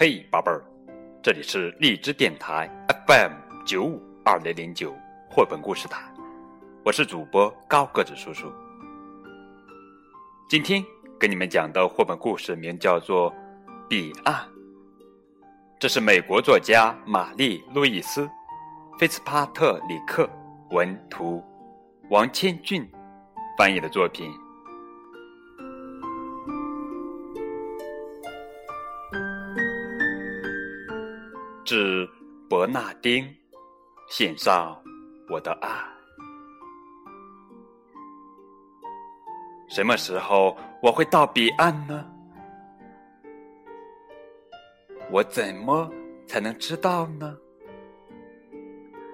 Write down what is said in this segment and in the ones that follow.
嘿，宝贝儿，这里是荔枝电台 FM 九五二零零九绘本故事台，我是主播高个子叔叔。今天给你们讲的绘本故事名叫做《彼岸》，这是美国作家玛丽·路易斯·菲茨帕特里克文图，王千俊翻译的作品。致伯纳丁，献上我的爱。什么时候我会到彼岸呢？我怎么才能知道呢？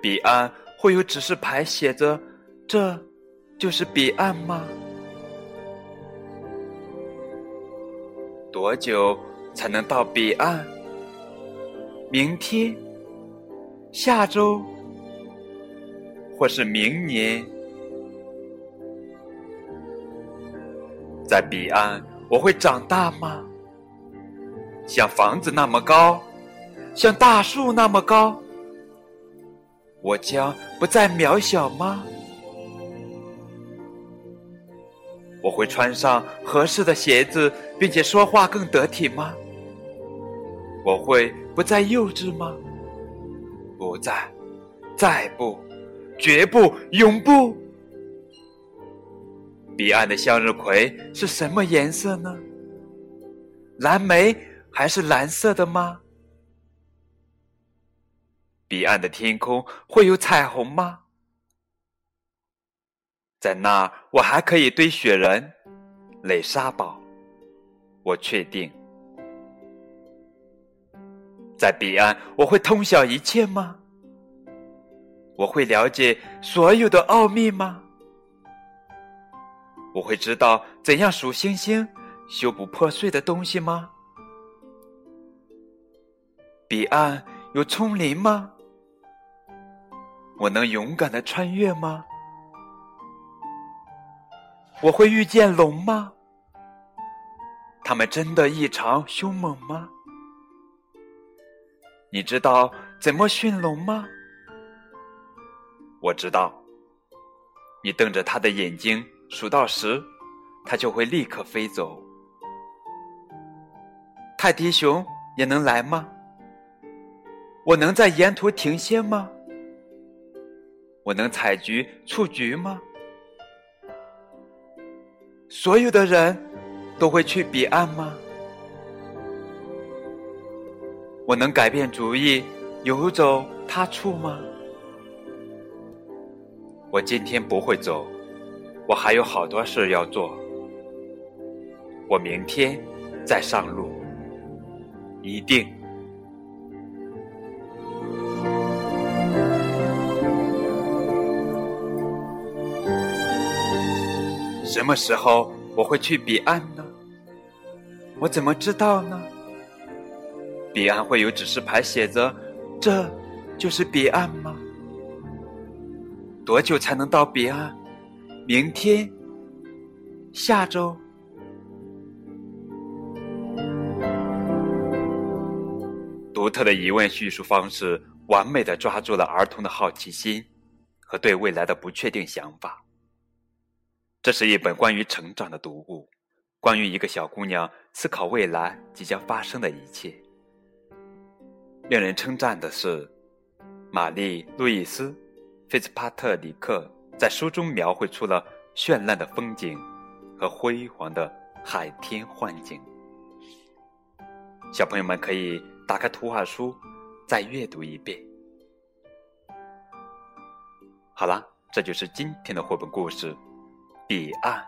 彼岸会有指示牌写着“这就是彼岸”吗？多久才能到彼岸？明天、下周，或是明年，在彼岸我会长大吗？像房子那么高，像大树那么高，我将不再渺小吗？我会穿上合适的鞋子，并且说话更得体吗？我会不再幼稚吗？不再，再不，绝不，永不。彼岸的向日葵是什么颜色呢？蓝莓还是蓝色的吗？彼岸的天空会有彩虹吗？在那儿，我还可以堆雪人、垒沙堡。我确定。在彼岸，我会通晓一切吗？我会了解所有的奥秘吗？我会知道怎样数星星、修补破碎的东西吗？彼岸有丛林吗？我能勇敢的穿越吗？我会遇见龙吗？他们真的异常凶猛吗？你知道怎么驯龙吗？我知道。你瞪着他的眼睛数到十，他就会立刻飞走。泰迪熊也能来吗？我能在沿途停歇吗？我能采菊、蹴菊吗？所有的人都会去彼岸吗？我能改变主意，游走他处吗？我今天不会走，我还有好多事要做。我明天再上路，一定。什么时候我会去彼岸呢？我怎么知道呢？彼岸会有指示牌写着：“这就是彼岸吗？”多久才能到彼岸？明天？下周？独特的疑问叙述方式，完美的抓住了儿童的好奇心和对未来的不确定想法。这是一本关于成长的读物，关于一个小姑娘思考未来即将发生的一切。令人称赞的是，玛丽·路易斯·菲茨帕特里克在书中描绘出了绚烂的风景和辉煌的海天幻景。小朋友们可以打开图画书，再阅读一遍。好了，这就是今天的绘本故事《彼岸》。